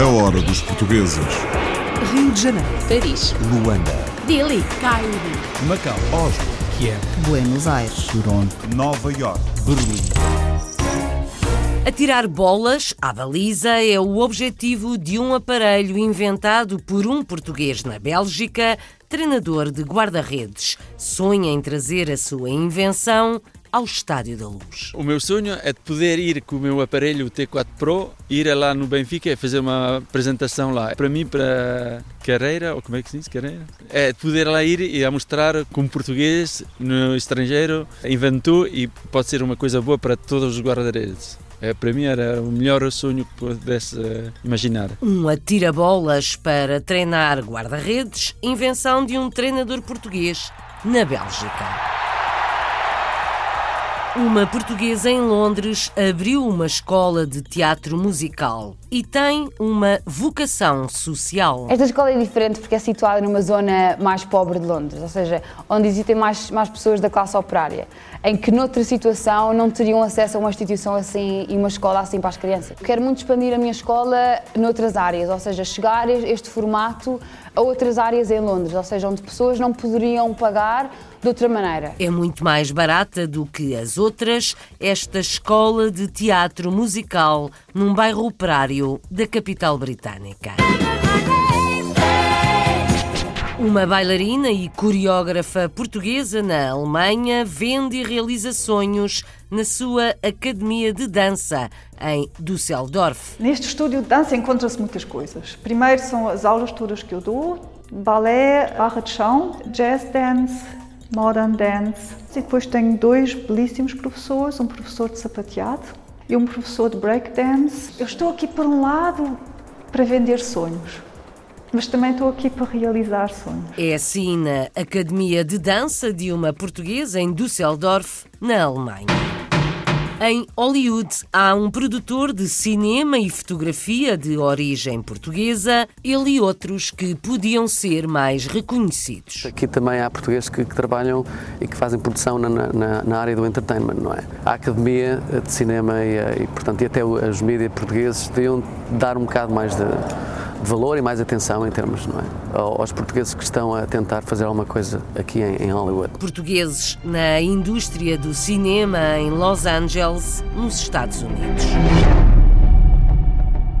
A hora dos portugueses. Rio de Janeiro, Paris, Luanda, Delhi, Cairo, Macau, Oslo, Kiev, Buenos Aires. Toronto, Nova York, Berlim. Atirar bolas à baliza é o objetivo de um aparelho inventado por um português na Bélgica, treinador de guarda-redes. Sonha em trazer a sua invenção ao Estádio da Luz. O meu sonho é de poder ir com o meu aparelho T4 Pro, ir lá no Benfica e fazer uma apresentação lá. Para mim, para carreira, ou como é que se diz, carreira? É de poder lá ir e a mostrar como português no estrangeiro inventou e pode ser uma coisa boa para todos os guarda-redes. É, para mim era o melhor sonho que pudesse imaginar. Um atira-bolas para treinar guarda-redes, invenção de um treinador português na Bélgica. Uma portuguesa em Londres abriu uma escola de teatro musical e tem uma vocação social. Esta escola é diferente porque é situada numa zona mais pobre de Londres, ou seja, onde existem mais, mais pessoas da classe operária, em que noutra situação não teriam acesso a uma instituição assim e uma escola assim para as crianças. Quero muito expandir a minha escola noutras áreas, ou seja, chegar este formato a outras áreas em Londres, ou seja, onde pessoas não poderiam pagar de outra maneira. É muito mais barata do que as outras esta escola de teatro musical num bairro operário da capital britânica. Uma bailarina e coreógrafa portuguesa na Alemanha vende e realiza sonhos na sua academia de dança em Düsseldorf. Neste estúdio de dança encontra-se muitas coisas. Primeiro são as aulas todas que eu dou: balé, barra de chão, jazz dance, modern dance. E depois tenho dois belíssimos professores, um professor de sapateado e um professor de break dance. Eu estou aqui por um lado para vender sonhos mas também estou aqui para realizar sonhos. É assim na Academia de Dança de uma portuguesa em Düsseldorf, na Alemanha. Em Hollywood há um produtor de cinema e fotografia de origem portuguesa, ele e outros que podiam ser mais reconhecidos. Aqui também há portugueses que, que trabalham e que fazem produção na, na, na, área do entertainment, não é? A Academia de Cinema e, e portanto, e até os mídias portugueses deviam dar um bocado mais de valor e mais atenção em termos, não é? Aos portugueses que estão a tentar fazer alguma coisa aqui em, Hollywood. Portugueses na indústria do cinema em Los Angeles, nos Estados Unidos.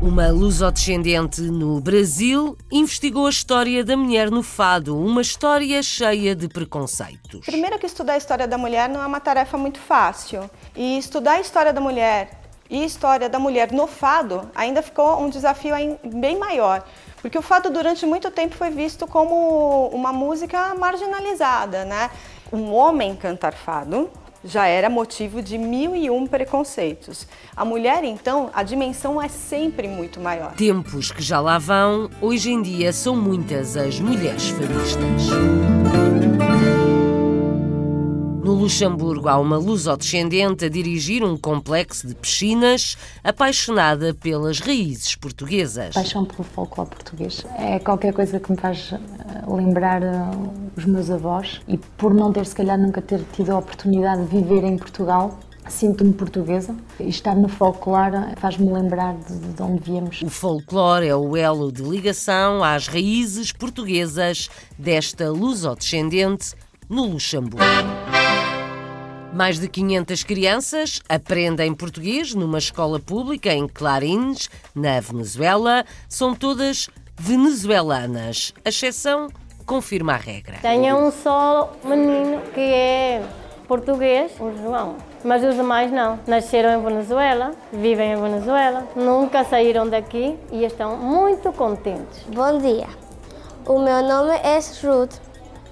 Uma lusodescendente no Brasil investigou a história da mulher no fado, uma história cheia de preconceitos. Primeiro que estudar a história da mulher não é uma tarefa muito fácil. E estudar a história da mulher e história da mulher no fado ainda ficou um desafio bem maior, porque o fado durante muito tempo foi visto como uma música marginalizada, né? Um homem cantar fado já era motivo de mil e um preconceitos. A mulher, então, a dimensão é sempre muito maior. Tempos que já lá vão, hoje em dia são muitas as mulheres fadistas. No Luxemburgo há uma luso-descendente a dirigir um complexo de piscinas apaixonada pelas raízes portuguesas. Paixão pelo folclore português. É qualquer coisa que me faz eh, lembrar eh, os meus avós e por não ter, se calhar, nunca ter tido a oportunidade de viver em Portugal, Sinto-me portuguesa e estar no folclore faz-me lembrar de, de onde viemos. O folclore é o elo de ligação às raízes portuguesas desta luso-descendente no Luxemburgo. Mais de 500 crianças aprendem português numa escola pública em Clarines, na Venezuela. São todas venezuelanas. A exceção confirma a regra. Tenho um só menino que é português, o João. Mas os demais não. Nasceram em Venezuela, vivem em Venezuela, nunca saíram daqui e estão muito contentes. Bom dia. O meu nome é Ruth,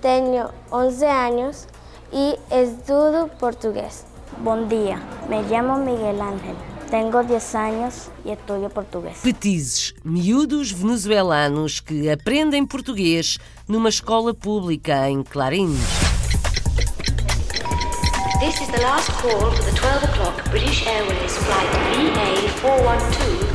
tenho 11 anos y estudio portugués. Buen día, me llamo Miguel Ángel. Tenho 10 anos e estudo português. Petizes, miúdos venezuelanos que aprendem português numa escola pública em Clarins. This is the last call for the 12 o'clock British Airways flight VA412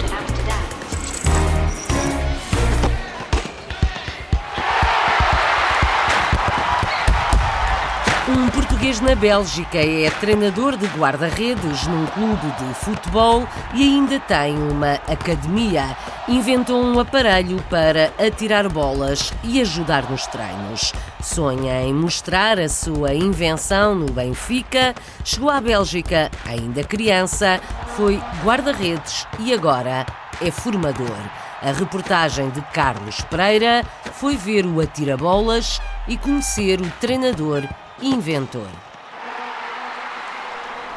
Na Bélgica, é treinador de guarda-redes num clube de futebol e ainda tem uma academia. Inventou um aparelho para atirar bolas e ajudar nos treinos. Sonha em mostrar a sua invenção no Benfica. Chegou à Bélgica ainda criança, foi guarda-redes e agora é formador. A reportagem de Carlos Pereira foi ver o atira-bolas e conhecer o treinador inventor.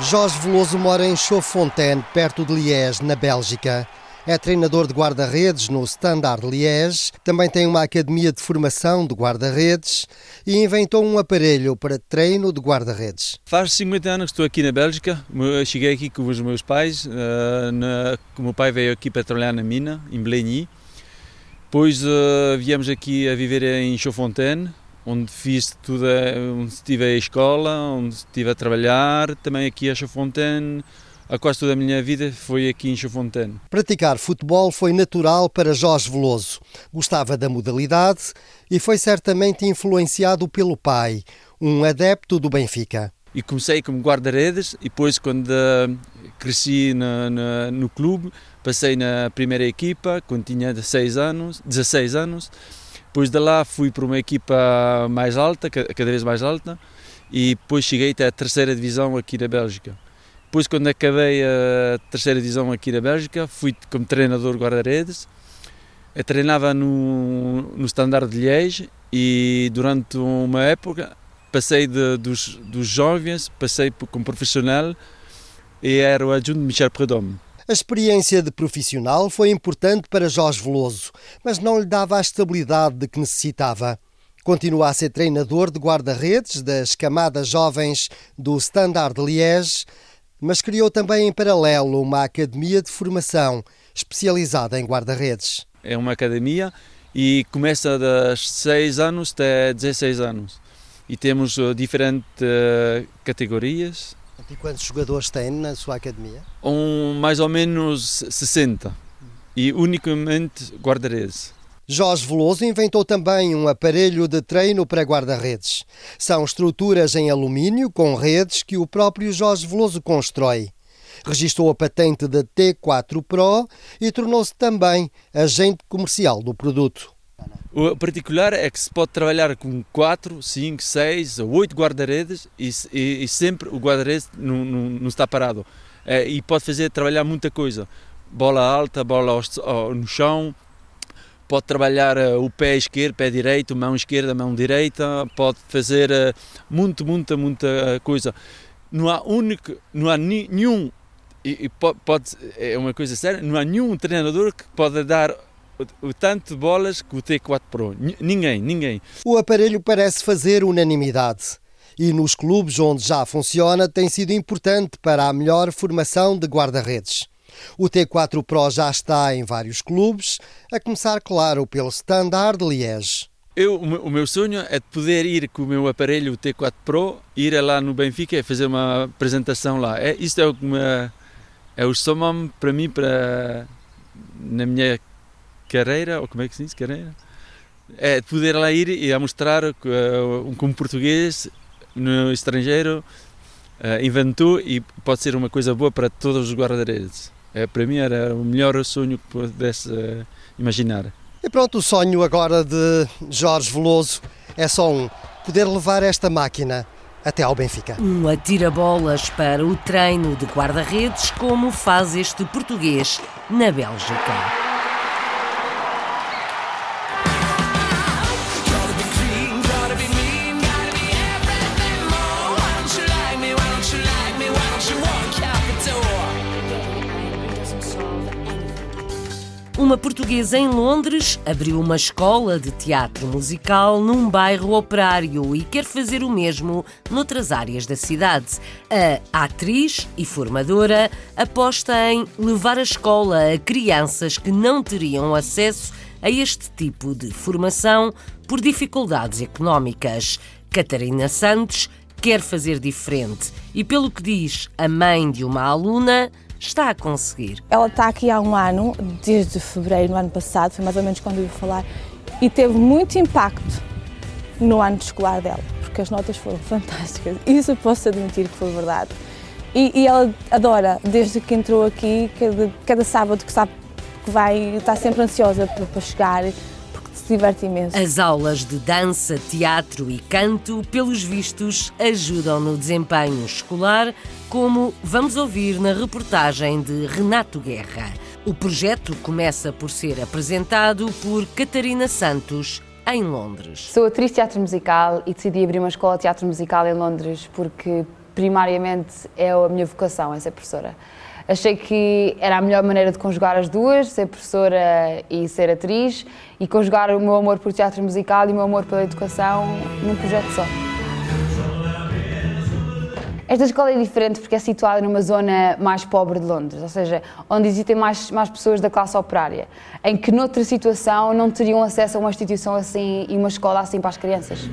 Jorge Veloso mora em Chauffontaine, perto de Liège, na Bélgica. É treinador de guarda-redes no Standard Liège, também tem uma academia de formação de guarda-redes e inventou um aparelho para treino de guarda-redes. Faz 50 anos que estou aqui na Bélgica. Eu cheguei aqui com os meus pais. Uh, na, o meu pai veio aqui para trabalhar na mina, em Blenny. Depois uh, viemos aqui a viver em Chauffontaine, onde fiz tudo, onde estive a escola, onde estive a trabalhar, também aqui a Chafontaine. A quase toda a minha vida foi aqui em Chafontaine. Praticar futebol foi natural para Jorge Veloso. Gostava da modalidade e foi certamente influenciado pelo pai, um adepto do Benfica. E comecei como guarda-redes e depois quando uh, cresci no, no, no clube, passei na primeira equipa quando tinha 16 anos, 16 anos depois de lá fui para uma equipa mais alta, cada vez mais alta, e depois cheguei até a terceira divisão aqui da Bélgica. Depois, quando acabei a terceira divisão aqui da Bélgica, fui como treinador guarda-redes. Treinava no, no Standard de Liège e durante uma época passei de, dos, dos jovens, passei como profissional e era o adjunto de Michel Prudhomme. A experiência de profissional foi importante para Jorge Veloso, mas não lhe dava a estabilidade de que necessitava. Continua a ser treinador de guarda-redes das camadas jovens do Standard Liège, mas criou também em paralelo uma academia de formação especializada em guarda-redes. É uma academia e começa das 6 anos até 16 anos. E temos uh, diferentes uh, categorias, e quantos jogadores tem na sua academia? Um, mais ou menos 60. E unicamente guarda-redes. Jorge Veloso inventou também um aparelho de treino para guarda-redes. São estruturas em alumínio com redes que o próprio Jorge Veloso constrói. Registrou a patente da T4 Pro e tornou-se também agente comercial do produto. O particular é que se pode trabalhar com 4, 5, 6 ou 8 guarda-redes e, e, e, sempre o guarda-redes não, não, não, está parado. É, e pode fazer trabalhar muita coisa. Bola alta, bola ao, no chão, pode trabalhar uh, o pé esquerdo, pé direito, mão esquerda, mão direita, pode fazer uh, muito, muita, muita coisa. Não há único, não há nenhum, e, e pode, é uma coisa séria, não há nenhum treinador que pode dar o, tanto de bolas que o T4 Pro. Ninguém, ninguém. O aparelho parece fazer unanimidade. E nos clubes onde já funciona tem sido importante para a melhor formação de guarda-redes. O T4 Pro já está em vários clubes, a começar, claro, pelo Standard Liège. Eu, o meu sonho é de poder ir com o meu aparelho o T4 Pro, ir lá no Benfica e fazer uma apresentação lá. É, isto é o que me, é o summum para mim, para, na minha carreira, ou como é que se diz, carreira? É poder lá ir e a mostrar uh, como português no estrangeiro uh, inventou e pode ser uma coisa boa para todos os guarda-redes. É, para mim era o melhor sonho que pudesse uh, imaginar. E pronto, o sonho agora de Jorge Veloso é só um: poder levar esta máquina até ao Benfica. Um atira-bolas para o treino de guarda-redes, como faz este português na Bélgica. Uma portuguesa em Londres abriu uma escola de teatro musical num bairro operário e quer fazer o mesmo noutras áreas da cidade. A atriz e formadora aposta em levar a escola a crianças que não teriam acesso a este tipo de formação por dificuldades económicas. Catarina Santos quer fazer diferente e, pelo que diz a mãe de uma aluna, está a conseguir. Ela está aqui há um ano, desde fevereiro do ano passado, foi mais ou menos quando eu falar, e teve muito impacto no ano escolar dela, porque as notas foram fantásticas. Isso eu posso admitir que foi verdade. E, e ela adora, desde que entrou aqui, cada, cada sábado que sabe que vai, está sempre ansiosa para, para chegar, se diverte imenso. As aulas de dança, teatro e canto, pelos vistos, ajudam no desempenho escolar, como vamos ouvir na reportagem de Renato Guerra. O projeto começa por ser apresentado por Catarina Santos em Londres. Sou atriz de teatro musical e decidi abrir uma escola de teatro musical em Londres porque primariamente é a minha vocação, é ser professora. Achei que era a melhor maneira de conjugar as duas, ser professora e ser atriz, e conjugar o meu amor por teatro musical e o meu amor pela educação num projeto só. Esta escola é diferente porque é situada numa zona mais pobre de Londres, ou seja, onde existem mais, mais pessoas da classe operária, em que noutra situação não teriam acesso a uma instituição assim e uma escola assim para as crianças.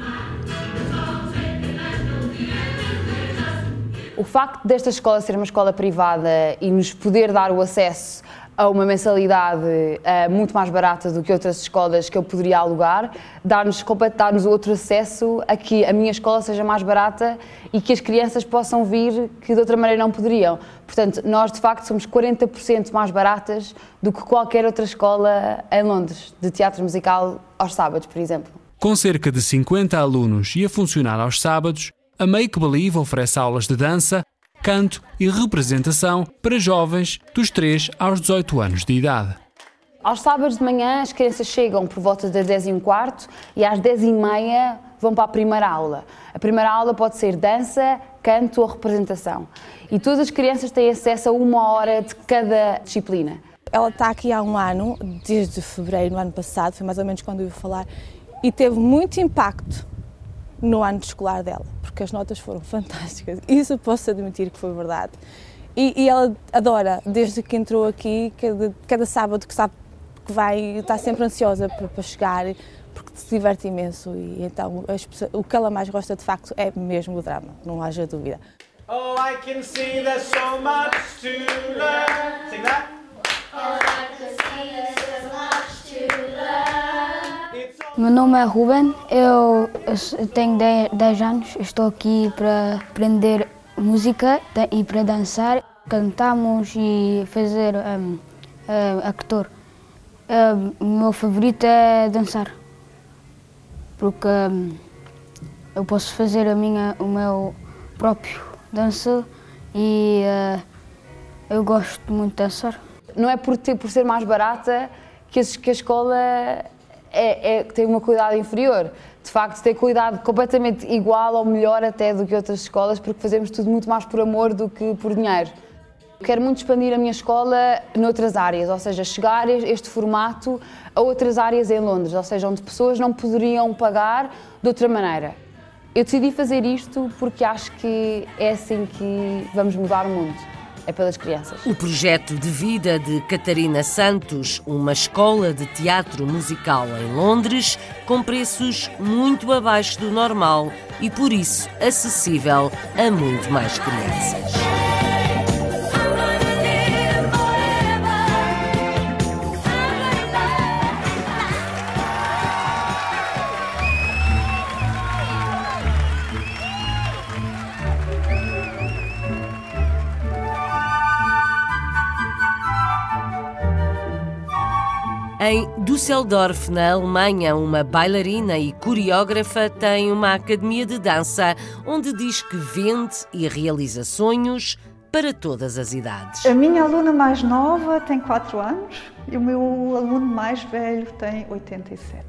O facto desta escola ser uma escola privada e nos poder dar o acesso a uma mensalidade uh, muito mais barata do que outras escolas que eu poderia alugar, dar-nos dar outro acesso a que a minha escola seja mais barata e que as crianças possam vir que de outra maneira não poderiam. Portanto, nós de facto somos 40% mais baratas do que qualquer outra escola em Londres, de teatro musical aos sábados, por exemplo. Com cerca de 50 alunos e a funcionar aos sábados, a Make Believe oferece aulas de dança, canto e representação para jovens dos 3 aos 18 anos de idade. Aos sábados de manhã as crianças chegam por volta das 10 e um quarto e às 10 e meia vão para a primeira aula. A primeira aula pode ser dança, canto ou representação. E todas as crianças têm acesso a uma hora de cada disciplina. Ela está aqui há um ano, desde fevereiro do ano passado, foi mais ou menos quando eu ia falar, e teve muito impacto no ano escolar dela, porque as notas foram fantásticas. Isso eu posso admitir que foi verdade. E, e ela adora, desde que entrou aqui, cada, cada sábado que sabe que vai, está sempre ansiosa para, para chegar, porque se diverte imenso. E então o que ela mais gosta de facto é mesmo o drama, não haja dúvida. Oh, I can see there's so much to learn. Sing that. Oh, I can see there's so much to learn. Meu nome é Ruben, eu tenho 10 anos, estou aqui para aprender música e para dançar. Cantamos e fazer um, um, actor. Um, o meu favorito é dançar, porque um, eu posso fazer a minha, o meu próprio dança e uh, eu gosto muito de dançar. Não é por, ter, por ser mais barata que, que a escola é, é, tem uma qualidade inferior. De facto, tem qualidade completamente igual ou melhor até do que outras escolas, porque fazemos tudo muito mais por amor do que por dinheiro. Quero muito expandir a minha escola noutras áreas, ou seja, chegar este formato a outras áreas em Londres, ou seja, onde pessoas não poderiam pagar de outra maneira. Eu decidi fazer isto porque acho que é assim que vamos mudar o mundo é pelas crianças. O projeto de vida de Catarina Santos, uma escola de teatro musical em Londres, com preços muito abaixo do normal e por isso acessível a muito mais crianças. Em Düsseldorf, na Alemanha, uma bailarina e coreógrafa tem uma academia de dança onde diz que vende e realiza sonhos para todas as idades. A minha aluna mais nova tem 4 anos e o meu aluno mais velho tem 87.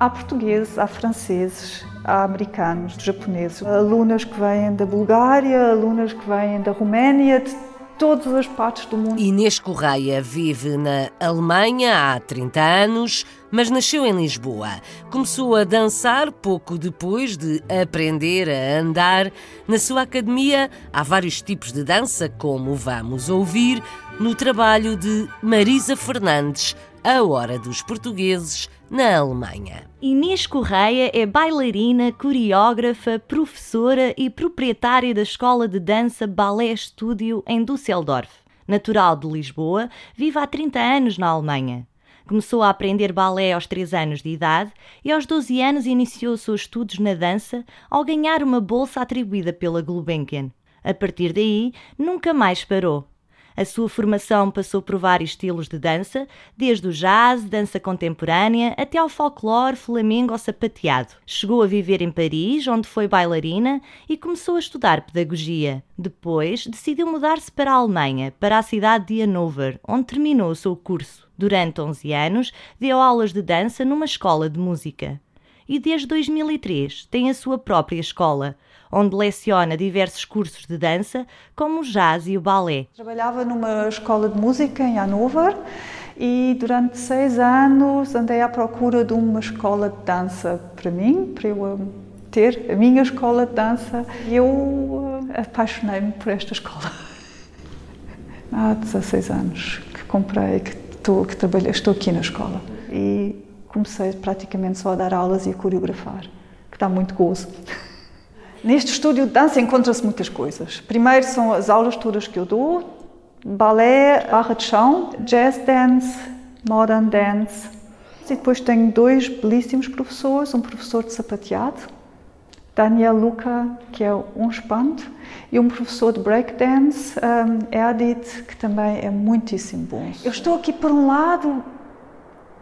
Há portugueses, há franceses, há americanos, japoneses, alunas que vêm da Bulgária, alunas que vêm da Roménia, todas as partes do mundo. Inês Correia vive na Alemanha há 30 anos, mas nasceu em Lisboa. Começou a dançar pouco depois de aprender a andar. Na sua academia há vários tipos de dança, como vamos ouvir no trabalho de Marisa Fernandes, A Hora dos Portugueses na Alemanha. Inês Correia é bailarina, coreógrafa, professora e proprietária da escola de dança Ballet Studio em Düsseldorf. Natural de Lisboa, vive há 30 anos na Alemanha. Começou a aprender balé aos 3 anos de idade e aos 12 anos iniciou seus estudos na dança ao ganhar uma bolsa atribuída pela Gulbenkian. A partir daí, nunca mais parou. A sua formação passou por vários estilos de dança, desde o jazz, dança contemporânea, até ao folclore, flamengo ou sapateado. Chegou a viver em Paris, onde foi bailarina, e começou a estudar pedagogia. Depois, decidiu mudar-se para a Alemanha, para a cidade de Hannover, onde terminou o seu curso. Durante 11 anos, deu aulas de dança numa escola de música. E desde 2003 tem a sua própria escola, onde leciona diversos cursos de dança, como o jazz e o balé. Trabalhava numa escola de música em Hannover e durante seis anos andei à procura de uma escola de dança para mim, para eu hum, ter a minha escola de dança. E eu hum, apaixonei-me por esta escola. Há 16 anos que comprei, que estou, que trabalhei, estou aqui na escola. E comecei praticamente só a dar aulas e a coreografar, que dá muito gozo. Neste estúdio de dança encontra-se muitas coisas. Primeiro são as aulas todas que eu dou, balé, barra de chão, jazz dance, modern dance. E depois tenho dois belíssimos professores, um professor de sapateado, Daniel Luca, que é um espanto, e um professor de breakdance, um, Edith, que também é muitíssimo bom. Eu estou aqui, por um lado,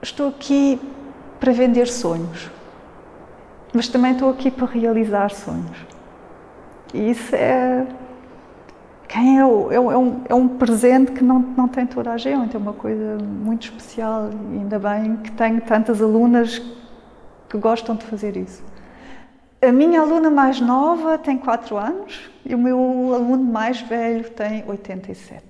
estou aqui para vender sonhos, mas também estou aqui para realizar sonhos. E isso é. Quem é, o, é, um, é um presente que não, não tem toda a gente, é uma coisa muito especial. E ainda bem que tenho tantas alunas que gostam de fazer isso. A minha aluna mais nova tem 4 anos e o meu aluno mais velho tem 87.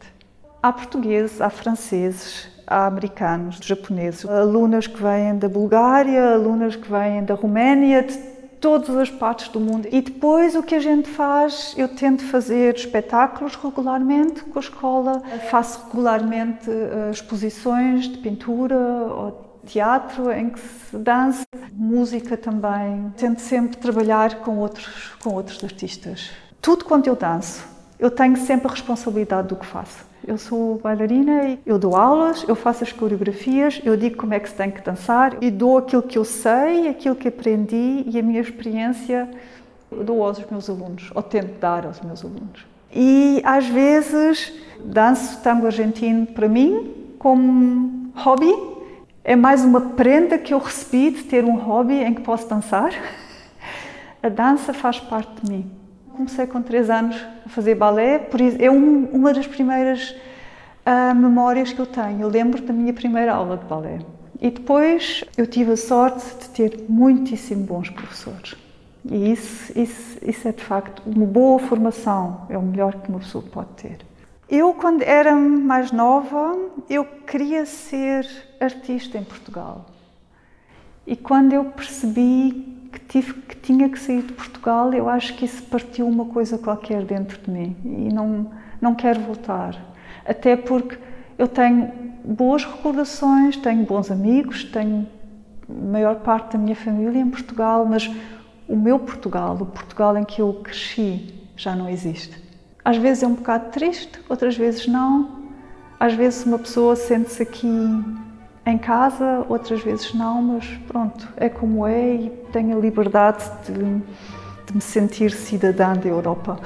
Há portugueses, há franceses, há americanos, japoneses, alunas que vêm da Bulgária, alunas que vêm da Roménia, de todas as partes do mundo. E depois o que a gente faz, eu tento fazer espetáculos regularmente com a escola, faço regularmente uh, exposições de pintura ou teatro em que se dança, música também. Tento sempre trabalhar com outros, com outros artistas. Tudo quanto eu danço, eu tenho sempre a responsabilidade do que faço. Eu sou bailarina e eu dou aulas, eu faço as coreografias, eu digo como é que se tem que dançar e dou aquilo que eu sei, aquilo que aprendi e a minha experiência dou aos meus alunos, ou tento dar aos meus alunos. E às vezes danço tango argentino para mim como hobby. É mais uma prenda que eu recebi de ter um hobby em que posso dançar. A dança faz parte de mim comecei com 3 anos a fazer balé, por isso é um, uma das primeiras uh, memórias que eu tenho. Eu lembro da minha primeira aula de balé. E depois eu tive a sorte de ter muitíssimo bons professores. E isso, isso, isso é de facto uma boa formação, é o melhor que uma pessoa pode ter. Eu, quando era mais nova, eu queria ser artista em Portugal. E quando eu percebi tive que tinha que sair de Portugal, eu acho que isso partiu uma coisa qualquer dentro de mim e não não quero voltar. Até porque eu tenho boas recordações, tenho bons amigos, tenho a maior parte da minha família em Portugal, mas o meu Portugal, o Portugal em que eu cresci, já não existe. Às vezes é um bocado triste, outras vezes não. Às vezes uma pessoa sente-se aqui em casa, outras vezes não, mas pronto, é como é e tenho a liberdade de, de me sentir cidadã da Europa.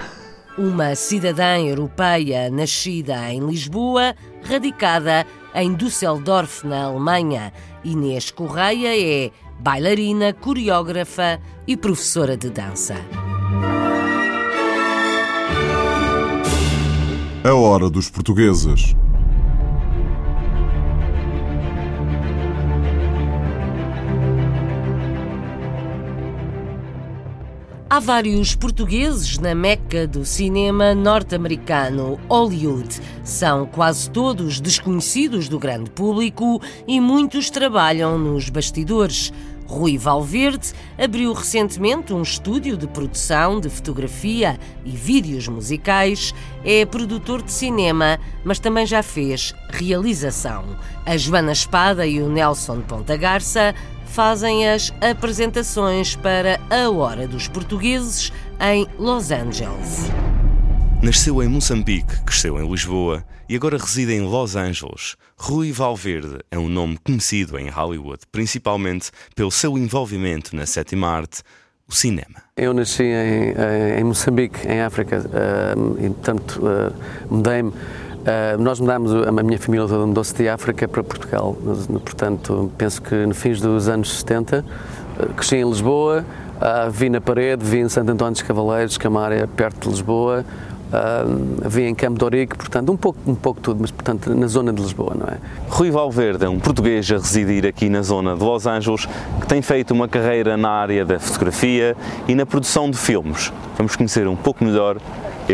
Uma cidadã europeia nascida em Lisboa, radicada em Düsseldorf, na Alemanha. Inês Correia é bailarina, coreógrafa e professora de dança. A hora dos portugueses. Há vários portugueses na meca do cinema norte-americano, Hollywood. São quase todos desconhecidos do grande público e muitos trabalham nos bastidores. Rui Valverde abriu recentemente um estúdio de produção de fotografia e vídeos musicais. É produtor de cinema, mas também já fez realização. A Joana Espada e o Nelson Ponta Garça fazem as apresentações para a Hora dos Portugueses em Los Angeles. Nasceu em Moçambique, cresceu em Lisboa e agora reside em Los Angeles. Rui Valverde é um nome conhecido em Hollywood, principalmente pelo seu envolvimento na sétima arte, o cinema. Eu nasci em, em Moçambique, em África, uh, e portanto uh, mudei-me. Uh, nós mudámos, a minha família toda mudou-se de África para Portugal, portanto penso que no fins dos anos 70 cresci em Lisboa, vi na parede, vi em Santo António dos Cavaleiros, que é uma área perto de Lisboa, Uh, vi em Campo de Orique, portanto, um pouco, um pouco tudo, mas portanto, na zona de Lisboa, não é? Rui Valverde é um português a residir aqui na zona de Los Angeles que tem feito uma carreira na área da fotografia e na produção de filmes. Vamos conhecer um pouco melhor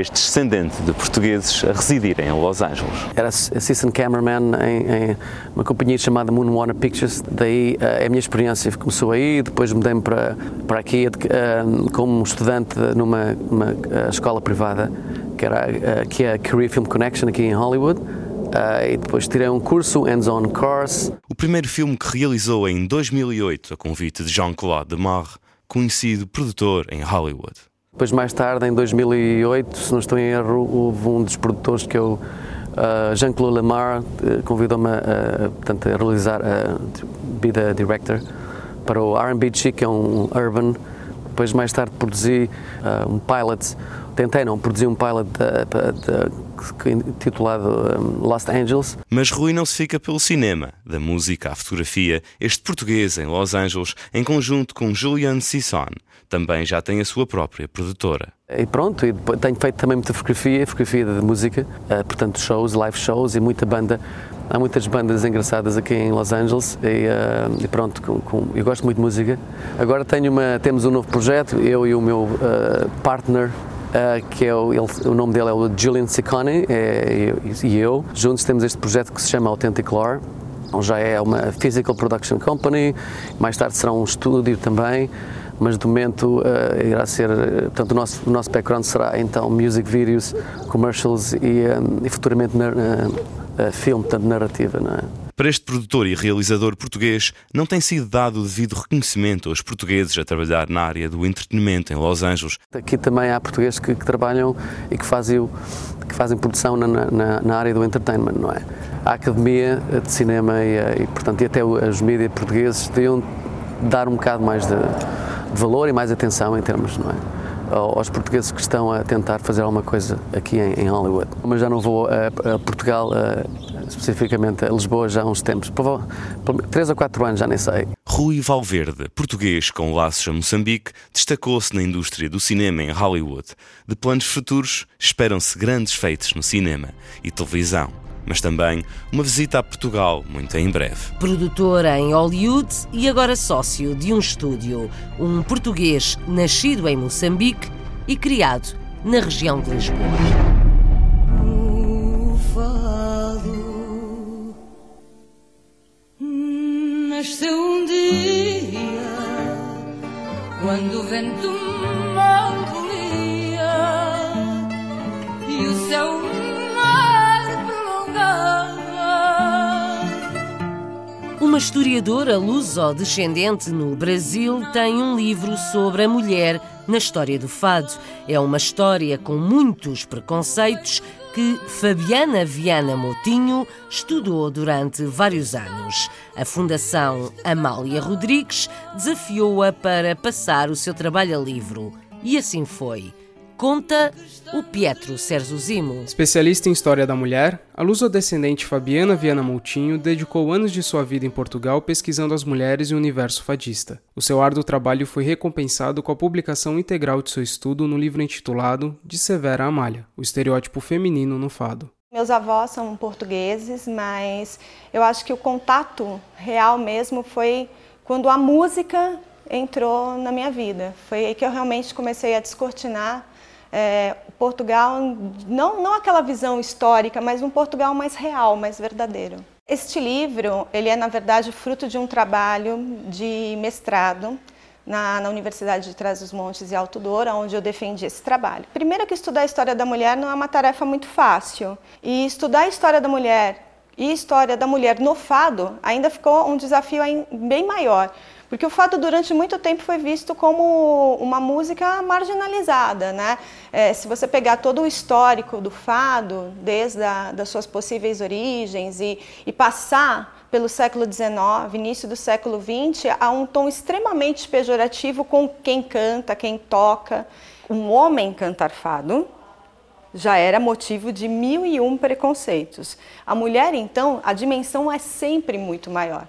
este descendente de portugueses a residirem em Los Angeles. Era assistant cameraman em, em uma companhia chamada Moonwater Pictures, daí uh, a minha experiência começou aí, depois mudei-me para, para aqui uh, como estudante numa uh, escola privada que, era, uh, que é a Career Film Connection aqui em Hollywood. Uh, e depois tirei um curso Hands-on Cars. O primeiro filme que realizou em 2008 a convite de Jean-Claude Demarre, conhecido produtor em Hollywood. Depois, mais tarde, em 2008, se não estou em erro, houve um dos produtores que eu, uh, Jean-Claude Lemar, uh, convidou-me a, a, realizar a vida director para o R&B Chic, que é um urban. Depois, mais tarde, produzi uh, um pilot tentei não produzir um pilot titulado Lost Angeles. Mas Rui não se fica pelo cinema, da música à fotografia. Este português em Los Angeles, em conjunto com Julian Sisson, também já tem a sua própria produtora. E pronto, e tenho feito também muita fotografia, fotografia de música, uh, portanto shows, live shows e muita banda. Há muitas bandas engraçadas aqui em Los Angeles e, uh, e pronto, com, com, eu gosto muito de música. Agora tenho uma, temos um novo projeto, eu e o meu uh, partner Uh, que é o, ele, o, nome dele é o Julian Ciccone é, e, e, eu. Juntos temos este projeto que se chama Authentic Lore, já é uma physical production company, mais tarde será um estúdio também, mas de momento uh, irá ser, portanto o nosso, o nosso background será então music videos, commercials e, um, e futuramente uh, filme, portanto narrativa, não é? Para este produtor e realizador português, não tem sido dado o devido reconhecimento aos portugueses a trabalhar na área do entretenimento em Los Angeles. Aqui também há portugueses que, que trabalham e que fazem, que fazem produção na, na, na, área do entertainment, não é? A Academia de Cinema e, e portanto, e até os mídias portugueses deviam dar um bocado mais de, de valor e mais atenção em termos, não é? Aos portugueses que estão a tentar fazer alguma coisa aqui em, em Hollywood. Mas já não vou a, a Portugal, a, especificamente a Lisboa, já há uns tempos, por, por, três ou quatro anos, já nem sei. Rui Valverde, português com laços a Moçambique, destacou-se na indústria do cinema em Hollywood. De planos futuros, esperam-se grandes feitos no cinema e televisão mas também uma visita a Portugal muito em breve. Produtor em Hollywood e agora sócio de um estúdio, um português nascido em Moçambique e criado na região de Lisboa. Luso-descendente no Brasil tem um livro sobre a mulher na história do fado. É uma história com muitos preconceitos que Fabiana Viana Motinho estudou durante vários anos. A Fundação Amália Rodrigues desafiou-a para passar o seu trabalho a livro. E assim foi. Conta o Pietro Serzuzimo. Especialista em história da mulher, a luso-descendente Fabiana Viana Moutinho dedicou anos de sua vida em Portugal pesquisando as mulheres e o universo fadista. O seu árduo trabalho foi recompensado com a publicação integral de seu estudo no livro intitulado De Severa Amália, o estereótipo feminino no fado. Meus avós são portugueses, mas eu acho que o contato real mesmo foi quando a música entrou na minha vida. Foi aí que eu realmente comecei a descortinar é, Portugal, não, não aquela visão histórica, mas um Portugal mais real, mais verdadeiro. Este livro, ele é na verdade fruto de um trabalho de mestrado na, na Universidade de Trás-os-Montes e Alto Douro, onde eu defendi esse trabalho. Primeiro que estudar a história da mulher não é uma tarefa muito fácil, e estudar a história da mulher e a história da mulher no fado ainda ficou um desafio bem maior, Porque o fado durante muito tempo foi visto como uma música marginalizada, né? É, se você pegar todo o histórico do fado, desde a, das suas possíveis origens e, e passar pelo século XIX, início do século XX, há um tom extremamente pejorativo com quem canta, quem toca. Um homem cantar fado já era motivo de mil e um preconceitos. A mulher, então, a dimensão é sempre muito maior.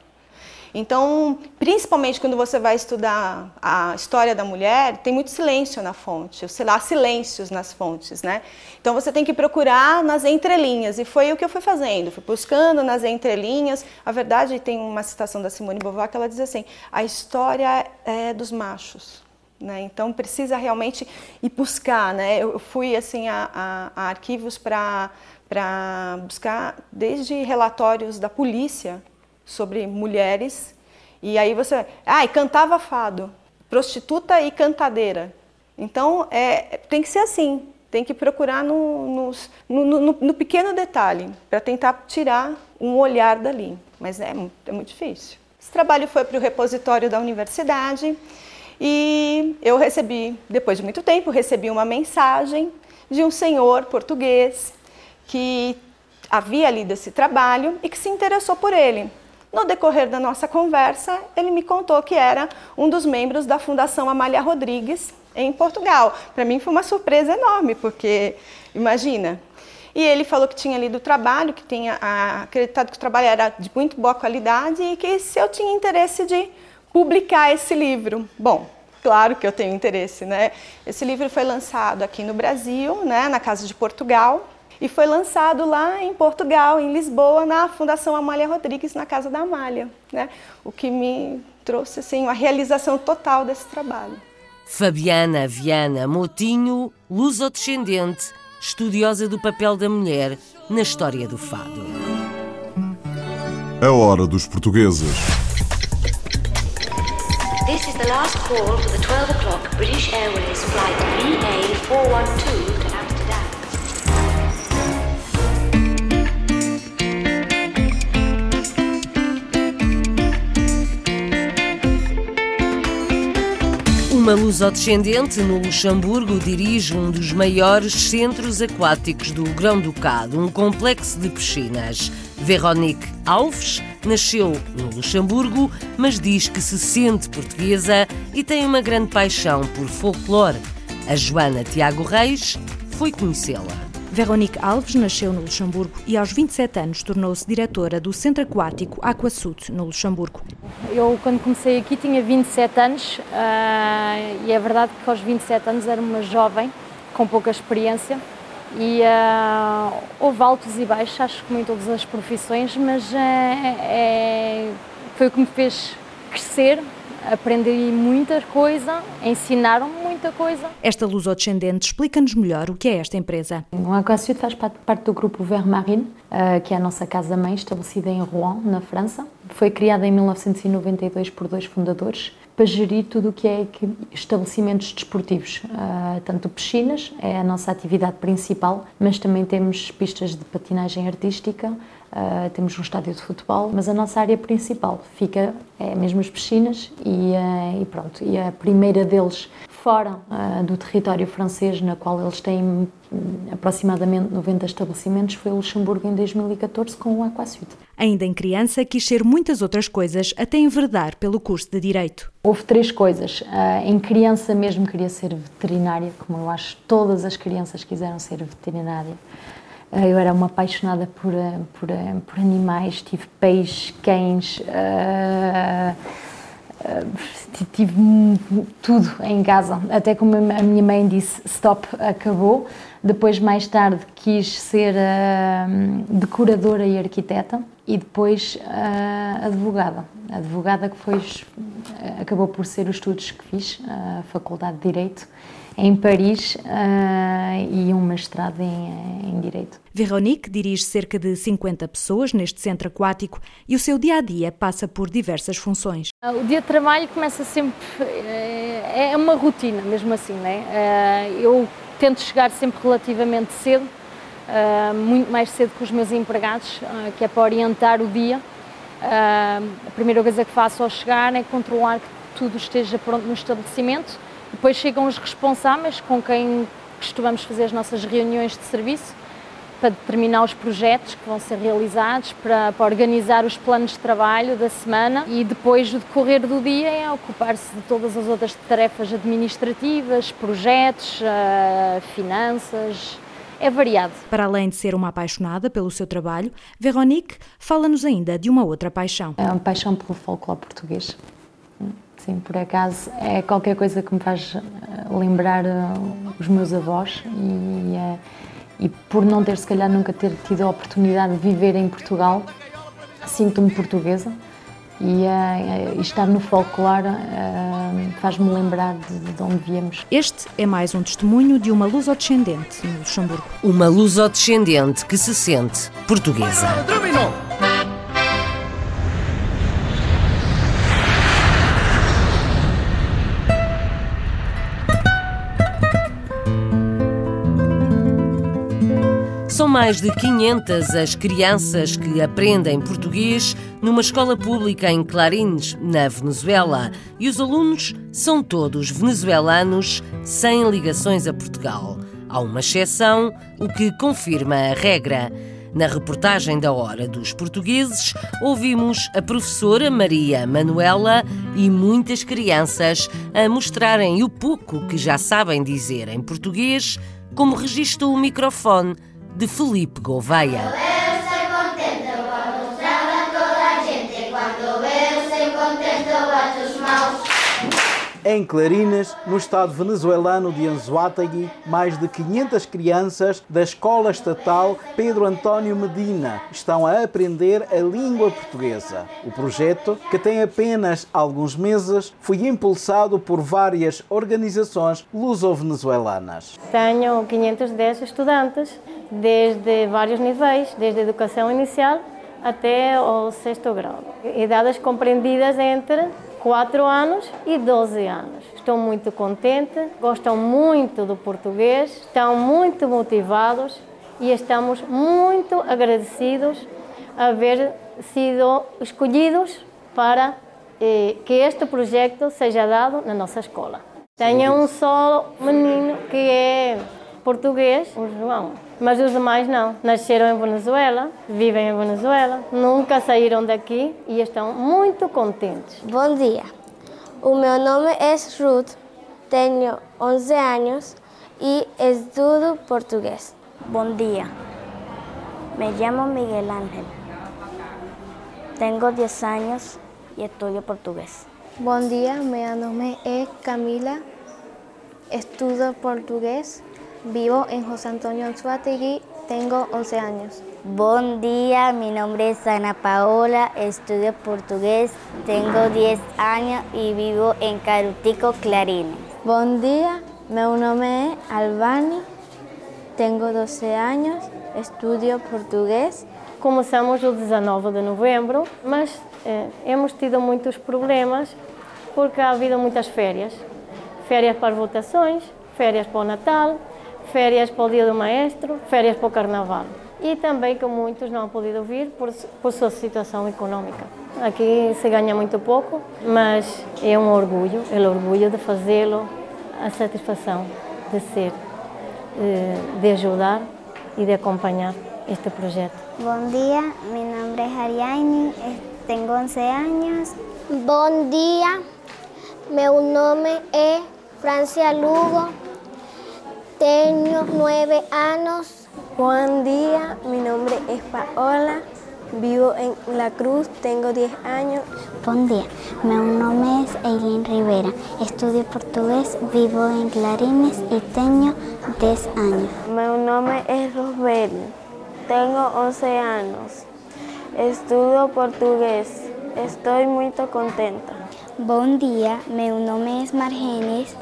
Então, principalmente quando você vai estudar a história da mulher, tem muito silêncio na fonte, sei lá, silêncios nas fontes, né? Então você tem que procurar nas entrelinhas, e foi o que eu fui fazendo, fui buscando nas entrelinhas. A verdade, tem uma citação da Simone Beauvoir que ela diz assim: a história é dos machos. Né? Então precisa realmente ir buscar, né? Eu fui assim a, a, a arquivos para para buscar desde relatórios da polícia sobre mulheres. E aí você. Ah, e cantava fado. Prostituta e cantadeira. Então, é, tem que ser assim. Tem que procurar no, no, no, no pequeno detalhe, para tentar tirar um olhar dali. Mas é, é muito difícil. Esse trabalho foi para o repositório da universidade e eu recebi, depois de muito tempo, recebi uma mensagem de um senhor português que havia lido esse trabalho e que se interessou por ele. No decorrer da nossa conversa, ele me contou que era um dos membros da Fundação Amália Rodrigues em Portugal. Para mim foi uma surpresa enorme, porque imagina. E ele falou que tinha lido o trabalho, que tinha acreditado que o trabalho era de muito boa qualidade e que se eu tinha interesse de publicar esse livro. Bom, claro que eu tenho interesse, né? Esse livro foi lançado aqui no Brasil, né, na Casa de Portugal, e foi lançado lá em Portugal, em Lisboa, na Fundação Amália Rodrigues, na Casa da Amália, né? O que me trouxe assim a realização total desse trabalho. Fabiana Viana Motinho, luso-descendente, estudiosa do papel da mulher na história do fado. A hora dos portugueses. This is the last call for the 12 o'clock British Airways flight VA412 Uma lusodescendente no Luxemburgo dirige um dos maiores centros aquáticos do Grão-Ducado, um complexo de piscinas. Veronique Alves nasceu no Luxemburgo, mas diz que se sente portuguesa e tem uma grande paixão por folclore. A Joana Tiago Reis foi conhecê-la. Veronique Alves nasceu no Luxemburgo e aos 27 anos tornou-se diretora do Centro Aquático Aquasud, no Luxemburgo. Eu, quando comecei aqui, tinha 27 anos uh, e é verdade que aos 27 anos era uma jovem com pouca experiência e uh, houve altos e baixos, acho que como em todas as profissões, mas uh, é, foi o que me fez crescer aprendi muita coisa, ensinaram-me muita coisa. Esta lusodescendente explica-nos melhor o que é esta empresa. O Aquasud faz parte do grupo Vermarine, eh, que é a nossa casa-mãe, estabelecida em Rouen, na França. Foi criada em 1992 por dois fundadores para gerir tudo o que é estabelecimentos desportivos, uh, tanto piscinas, é a nossa atividade principal, mas também temos pistas de patinagem artística, uh, temos um estádio de futebol, mas a nossa área principal fica é mesmo as piscinas e, uh, e pronto. E a primeira deles fora uh, do território francês, na qual eles têm hum, aproximadamente 90 estabelecimentos, foi o Luxemburgo em 2014 com o Aquasud. Ainda em criança, quis ser muitas outras coisas até enverdar pelo curso de Direito. Houve três coisas. Em criança mesmo queria ser veterinária, como eu acho todas as crianças quiseram ser veterinária. Uh, eu era uma apaixonada por, por, por animais, tive peixes, cães Uh, tive tudo em casa, até como a minha mãe disse, stop, acabou. Depois, mais tarde, quis ser uh, decoradora e arquiteta e depois uh, advogada. Advogada que foi, acabou por ser os estudos que fiz, a Faculdade de Direito, em Paris uh, e um mestrado em, em, Direito. Veronique dirige cerca de 50 pessoas neste centro aquático e o seu dia a dia passa por diversas funções. Ah, o dia de trabalho começa sempre. Eh, é uma rotina, mesmo assim, né? Eu tento chegar sempre relativamente cedo, muito mais cedo que os meus empregados, que é para orientar o dia a primeira coisa que faço ao chegar é controlar que tudo esteja pronto no estabelecimento. Depois chegam os responsáveis com quem costumamos fazer as nossas reuniões de serviço para determinar os projetos que vão ser realizados, para, para, organizar os planos de trabalho da semana e depois o decorrer do dia é ocupar-se de todas as outras tarefas administrativas, projetos, uh, finanças. É variado. Para além de ser uma apaixonada pelo seu trabalho, Veronique fala-nos ainda de uma outra paixão. É uma paixão pelo folclore português. Sim, por acaso é qualquer coisa que me faz eh, lembrar eh, os meus avós e, e por não ter, se calhar, nunca ter tido a oportunidade de viver em Portugal, sinto-me portuguesa e, uh, estar no folclore faz-me lembrar de, de, onde viemos. Este é mais um testemunho de uma luso-descendente no Luxemburgo. Uma luso-descendente que se sente portuguesa. São mais de 500 as crianças que aprendem português numa escola pública em Clarines, na Venezuela, e os alunos são todos venezuelanos sem ligações a Portugal. Há uma exceção, o que confirma a regra. Na reportagem da Hora dos Portugueses, ouvimos a professora Maria Manuela e muitas crianças a mostrarem o pouco que já sabem dizer em português, como registou o microfone de Felipe Gouveia. Em Clarinas, no estado venezuelano de Anzoátegui, mais de 500 crianças da Escola Estatal Pedro António Medina estão a aprender a língua portuguesa. O projeto, que tem apenas alguns meses, foi impulsado por várias organizações luso-venezuelanas. Tenho 510 estudantes desde vários níveis, desde a educação inicial até o sexto grau. Idades compreendidas entre 4 anos e 12 anos. Estou muito contente, gostam muito do português, estão muito motivados e estamos muito agradecidos a haver sido escolhidos para eh, que este projeto seja dado na nossa escola. Tenho um só menino que é português, o João. Mas os demais não. Nasceram em Venezuela, vivem em Venezuela, nunca saíram daqui e estão muito contentes. Bom dia. O meu nome é Ruth, tenho 11 anos e estudo português. Bom dia. Me chamo Miguel Ángel. Tenho 10 anos e estudo português. Bom dia, meu nome é Camila, estudo português Vivo en José Antonio Anzuategui, tengo 11 años. Buen día, mi nombre es Ana Paola, estudio portugués, tengo 10 años y vivo en Carutico, Clarines. Bom dia, meu nome é Albani, tenho 12 anos, estudio português. Começamos o 19 de novembro, mas eh, hemos tido muitos problemas porque ha havido muitas férias. Férias para votações, férias para o Natal, férias para o Dia do Maestro, férias para o Carnaval. E também que muitos não han podido vir por, por sua situação econômica. Aqui se ganha muito pouco, mas é um orgulho, é o orgulho de fazê-lo, a satisfação de ser, eh, de ajudar e de acompanhar este projeto. Bom dia, meu nome é Hariane, tenho 11 anos. Bom dia, meu nome é Francia Lugo, tengo nueve años. Buen día, mi nombre es Paola, vivo en La Cruz, tengo 10 años. Buen día, mi nombre es Eileen Rivera, estudio portugués, vivo en Clarines y tengo 10 años. Mi nombre es Rosbel, tengo 11 años, estudio portugués, estoy muy contenta. Buen día, mi nombre es Margenes,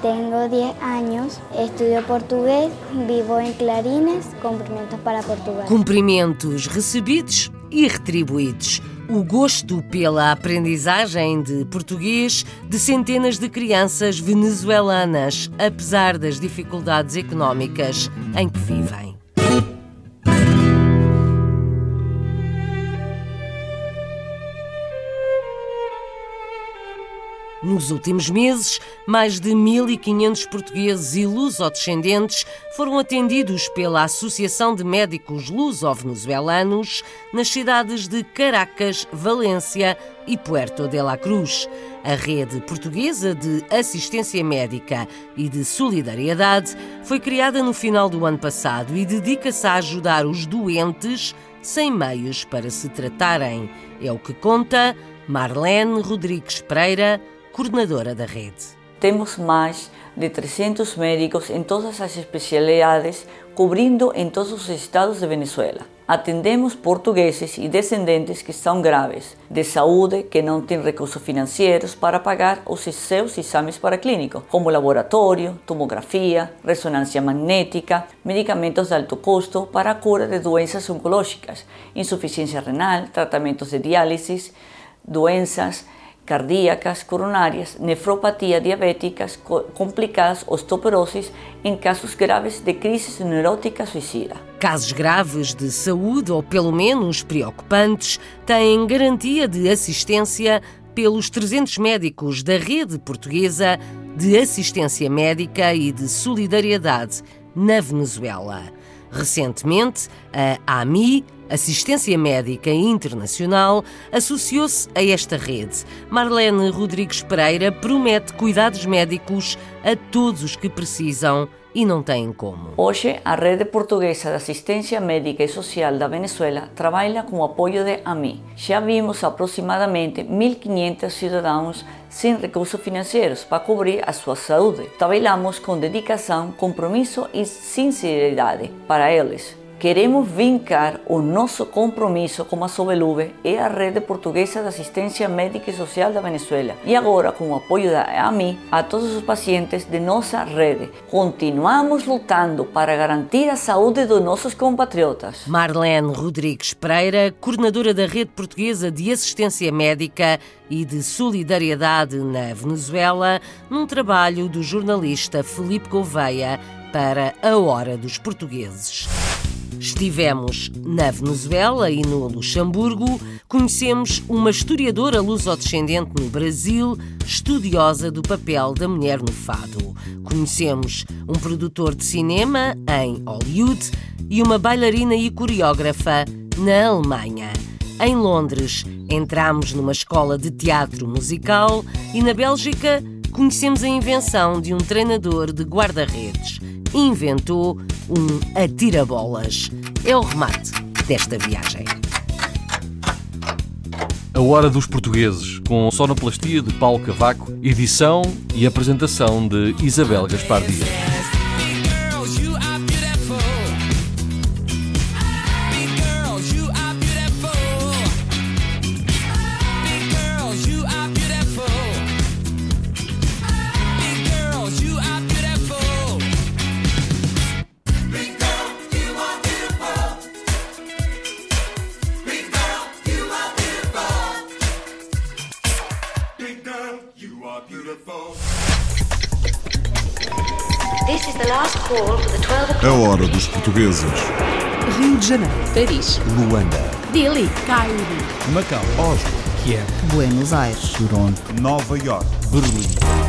tengo 10 anos, estudo português, vivo em Clarines, cumprimentos para Portugal. Cumprimentos recebidos e retribuídos. O gosto pela aprendizagem de português de centenas de crianças venezuelanas, apesar das dificuldades económicas em que vivem. Nos últimos meses, mais de 1.500 portugueses e luso-descendentes foram atendidos pela Associação de Médicos Luso-Venezuelanos nas cidades de Caracas, Valência e Puerto de la Cruz. A rede portuguesa de assistência médica e de solidariedade foi criada no final do ano passado e dedica-se a ajudar os doentes sem meios para se tratarem. É o que conta Marlene Rodrigues Pereira, coordenadora da rede. Temos mais de 300 médicos em todas as especialidades, cobrindo em todos os estados de Venezuela. Atendemos portugueses e descendentes que estão graves de saúde, que não têm recursos financeiros para pagar os seus exames para clínico, como laboratório, tomografia, ressonância magnética, medicamentos de alto custo para a cura de doenças oncológicas, insuficiência renal, tratamentos de diálise, doenças cardíacas, coronárias, nefropatia diabéticas complicadas, osteoporoses em casos graves de crise neurótica suicida. Casos graves de saúde ou pelo menos preocupantes têm garantia de assistência pelos 300 médicos da rede portuguesa de assistência médica e de solidariedade na Venezuela. Recentemente, a AMI Assistência Médica Internacional associou-se a esta rede. Marlene Rodrigues Pereira promete cuidados médicos a todos os que precisam e não têm como. Hoje, a Rede Portuguesa de Assistência Médica e Social da Venezuela trabalha com o apoio de AMI. Já vimos aproximadamente 1.500 cidadãos sem recursos financeiros para cobrir a sua saúde. Trabalhamos com dedicação, compromisso e sinceridade para eles. Queremos vincar o nosso compromisso com a Sobeluve e a Rede Portuguesa de Assistência Médica e Social da Venezuela. E agora, com o apoio da AMI, a todos os pacientes de nossa rede. Continuamos lutando para garantir a saúde dos nossos compatriotas. Marlene Rodrigues Pereira, coordenadora da Rede Portuguesa de Assistência Médica e de Solidariedade na Venezuela, num trabalho do jornalista Felipe Gouveia para a Hora dos Portugueses. Estivemos na Venezuela e no Luxemburgo, conhecemos uma historiadora lusodescendente no Brasil, estudiosa do papel da mulher no fado. Conhecemos um produtor de cinema em Hollywood e uma bailarina e coreógrafa na Alemanha. Em Londres, entramos numa escola de teatro musical e na Bélgica conhecemos a invenção de um treinador de guarda-redes. Inventou um atira-bolas. É o remate desta viagem. A Hora dos Portugueses, com sonoplastia de Paulo Cavaco, edição e apresentação de Isabel Gaspar Dias. Paris. Luanda. Dili. Cairo. Macau. Oslo. Kiev. Buenos Aires. Toronto. Nova York. Berlim.